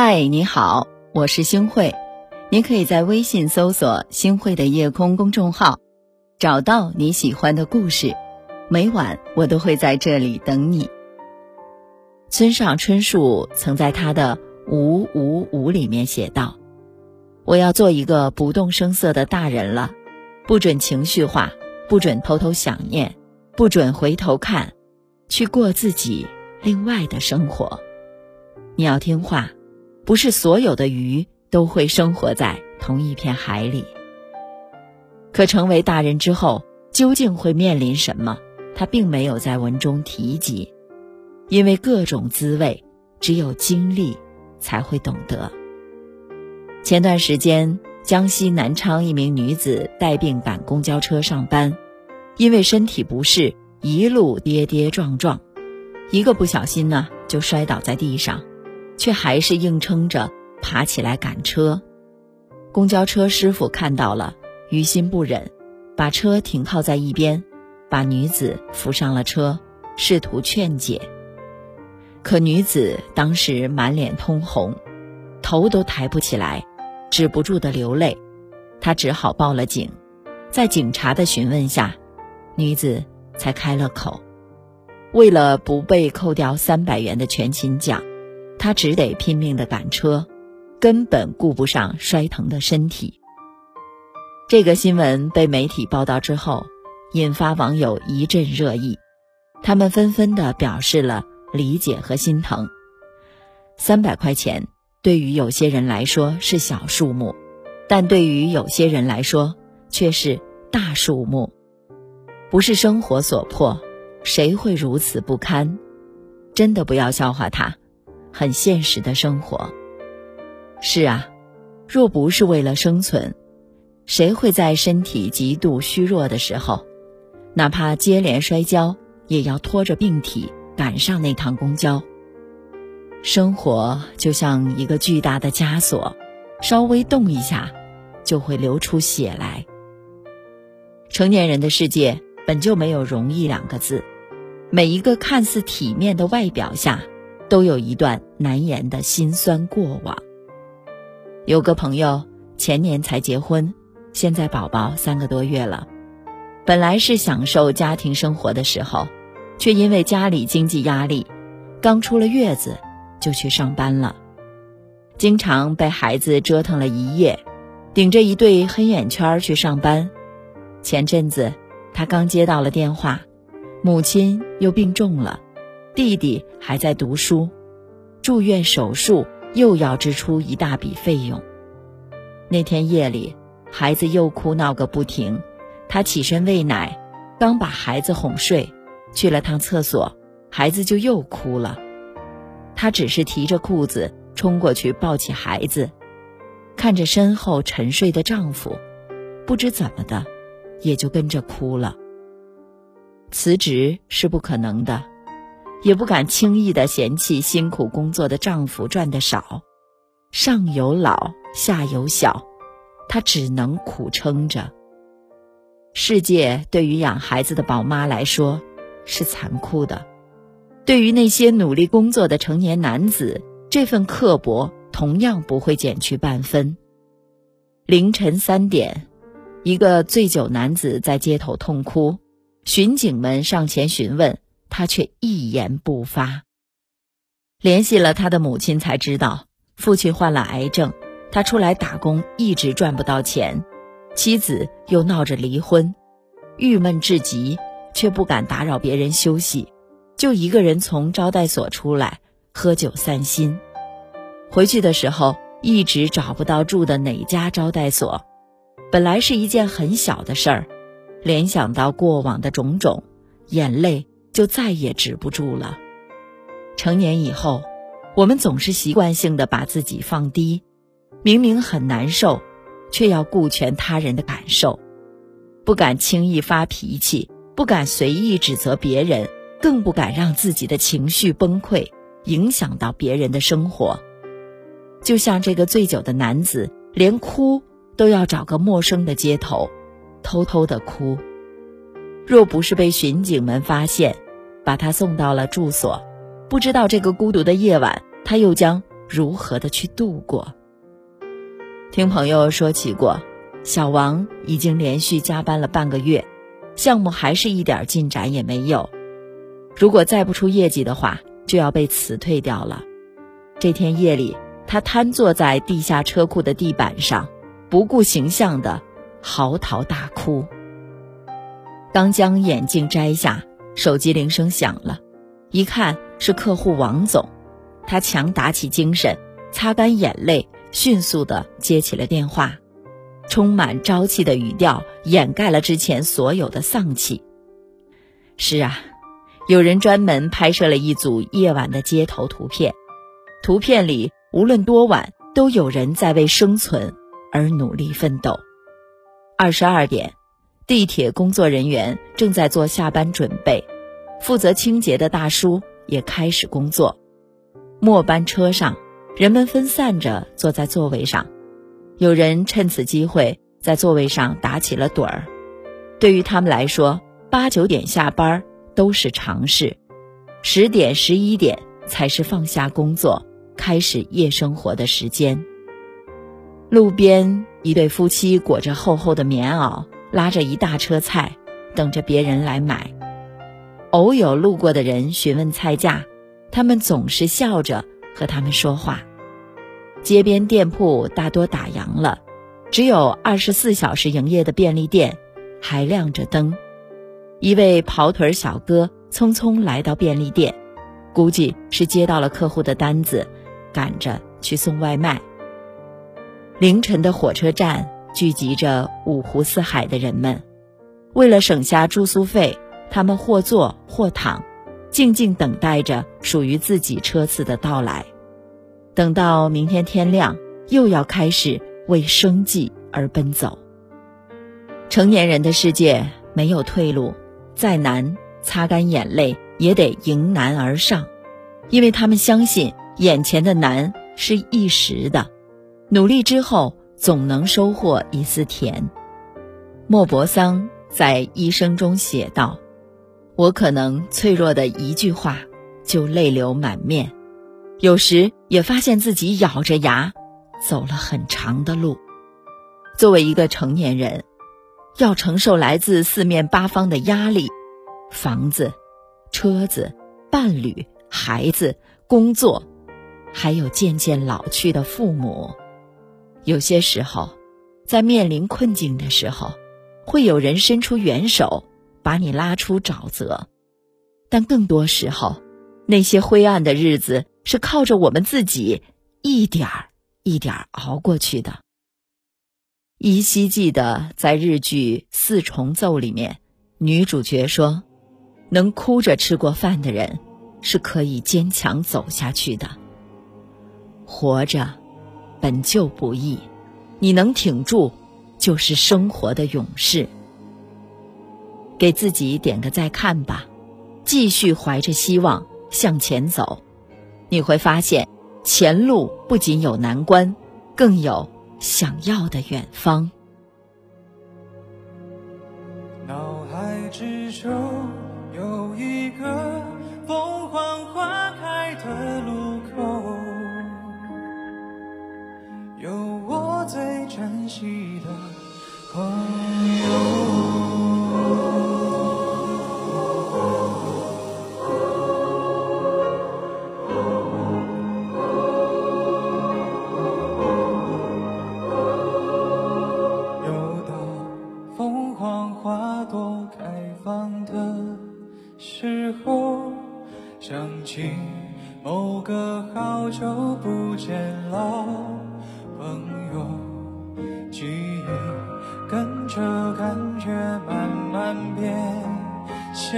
嗨，你好，我是星慧。您可以在微信搜索“星慧的夜空”公众号，找到你喜欢的故事。每晚我都会在这里等你。村上春树曾在他的《五五五》里面写道：“我要做一个不动声色的大人了，不准情绪化，不准偷偷想念，不准回头看，去过自己另外的生活。你要听话。”不是所有的鱼都会生活在同一片海里。可成为大人之后，究竟会面临什么？他并没有在文中提及，因为各种滋味，只有经历才会懂得。前段时间，江西南昌一名女子带病赶公交车上班，因为身体不适，一路跌跌撞撞，一个不小心呢，就摔倒在地上。却还是硬撑着爬起来赶车，公交车师傅看到了，于心不忍，把车停靠在一边，把女子扶上了车，试图劝解。可女子当时满脸通红，头都抬不起来，止不住的流泪，他只好报了警。在警察的询问下，女子才开了口，为了不被扣掉三百元的全勤奖。他只得拼命的赶车，根本顾不上摔疼的身体。这个新闻被媒体报道之后，引发网友一阵热议，他们纷纷的表示了理解和心疼。三百块钱对于有些人来说是小数目，但对于有些人来说却是大数目。不是生活所迫，谁会如此不堪？真的不要笑话他。很现实的生活。是啊，若不是为了生存，谁会在身体极度虚弱的时候，哪怕接连摔跤，也要拖着病体赶上那趟公交？生活就像一个巨大的枷锁，稍微动一下，就会流出血来。成年人的世界本就没有容易两个字，每一个看似体面的外表下。都有一段难言的辛酸过往。有个朋友前年才结婚，现在宝宝三个多月了。本来是享受家庭生活的时候，却因为家里经济压力，刚出了月子就去上班了，经常被孩子折腾了一夜，顶着一对黑眼圈去上班。前阵子他刚接到了电话，母亲又病重了。弟弟还在读书，住院手术又要支出一大笔费用。那天夜里，孩子又哭闹个不停，他起身喂奶，刚把孩子哄睡，去了趟厕所，孩子就又哭了。他只是提着裤子冲过去抱起孩子，看着身后沉睡的丈夫，不知怎么的，也就跟着哭了。辞职是不可能的。也不敢轻易的嫌弃辛苦工作的丈夫赚的少，上有老下有小，她只能苦撑着。世界对于养孩子的宝妈来说是残酷的，对于那些努力工作的成年男子，这份刻薄同样不会减去半分。凌晨三点，一个醉酒男子在街头痛哭，巡警们上前询问。他却一言不发。联系了他的母亲，才知道父亲患了癌症，他出来打工一直赚不到钱，妻子又闹着离婚，郁闷至极，却不敢打扰别人休息，就一个人从招待所出来喝酒散心。回去的时候一直找不到住的哪家招待所，本来是一件很小的事儿，联想到过往的种种，眼泪。就再也止不住了。成年以后，我们总是习惯性的把自己放低，明明很难受，却要顾全他人的感受，不敢轻易发脾气，不敢随意指责别人，更不敢让自己的情绪崩溃，影响到别人的生活。就像这个醉酒的男子，连哭都要找个陌生的街头，偷偷的哭。若不是被巡警们发现，把他送到了住所，不知道这个孤独的夜晚，他又将如何的去度过。听朋友说起过，小王已经连续加班了半个月，项目还是一点进展也没有。如果再不出业绩的话，就要被辞退掉了。这天夜里，他瘫坐在地下车库的地板上，不顾形象的嚎啕大哭。刚将眼镜摘下，手机铃声响了，一看是客户王总，他强打起精神，擦干眼泪，迅速的接起了电话，充满朝气的语调掩盖了之前所有的丧气。是啊。有人专门拍摄了一组夜晚的街头图片，图片里无论多晚，都有人在为生存而努力奋斗。二十二点，地铁工作人员正在做下班准备，负责清洁的大叔也开始工作。末班车上，人们分散着坐在座位上，有人趁此机会在座位上打起了盹儿。对于他们来说，八九点下班。都是常事，十点十一点才是放下工作、开始夜生活的时间。路边一对夫妻裹着厚厚的棉袄，拉着一大车菜，等着别人来买。偶有路过的人询问菜价，他们总是笑着和他们说话。街边店铺大多打烊了，只有二十四小时营业的便利店还亮着灯。一位跑腿小哥匆匆来到便利店，估计是接到了客户的单子，赶着去送外卖。凌晨的火车站聚集着五湖四海的人们，为了省下住宿费，他们或坐或躺，静静等待着属于自己车次的到来。等到明天天亮，又要开始为生计而奔走。成年人的世界没有退路。再难，擦干眼泪也得迎难而上，因为他们相信眼前的难是一时的，努力之后总能收获一丝甜。莫泊桑在《一生》中写道：“我可能脆弱的一句话就泪流满面，有时也发现自己咬着牙走了很长的路。”作为一个成年人。要承受来自四面八方的压力，房子、车子、伴侣、孩子、工作，还有渐渐老去的父母。有些时候，在面临困境的时候，会有人伸出援手，把你拉出沼泽；但更多时候，那些灰暗的日子是靠着我们自己一点儿一点儿熬过去的。依稀记得，在日剧《四重奏》里面，女主角说：“能哭着吃过饭的人，是可以坚强走下去的。活着本就不易，你能挺住，就是生活的勇士。给自己点个再看吧，继续怀着希望向前走，你会发现，前路不仅有难关，更有。”想要的远方。脑海之中有一个珍惜的朋友。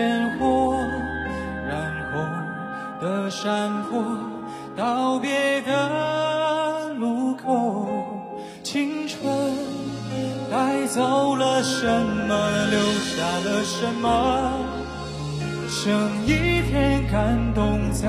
烟火染红的山坡，道别的路口，青春带走了什么，留下了什么？剩一片感动在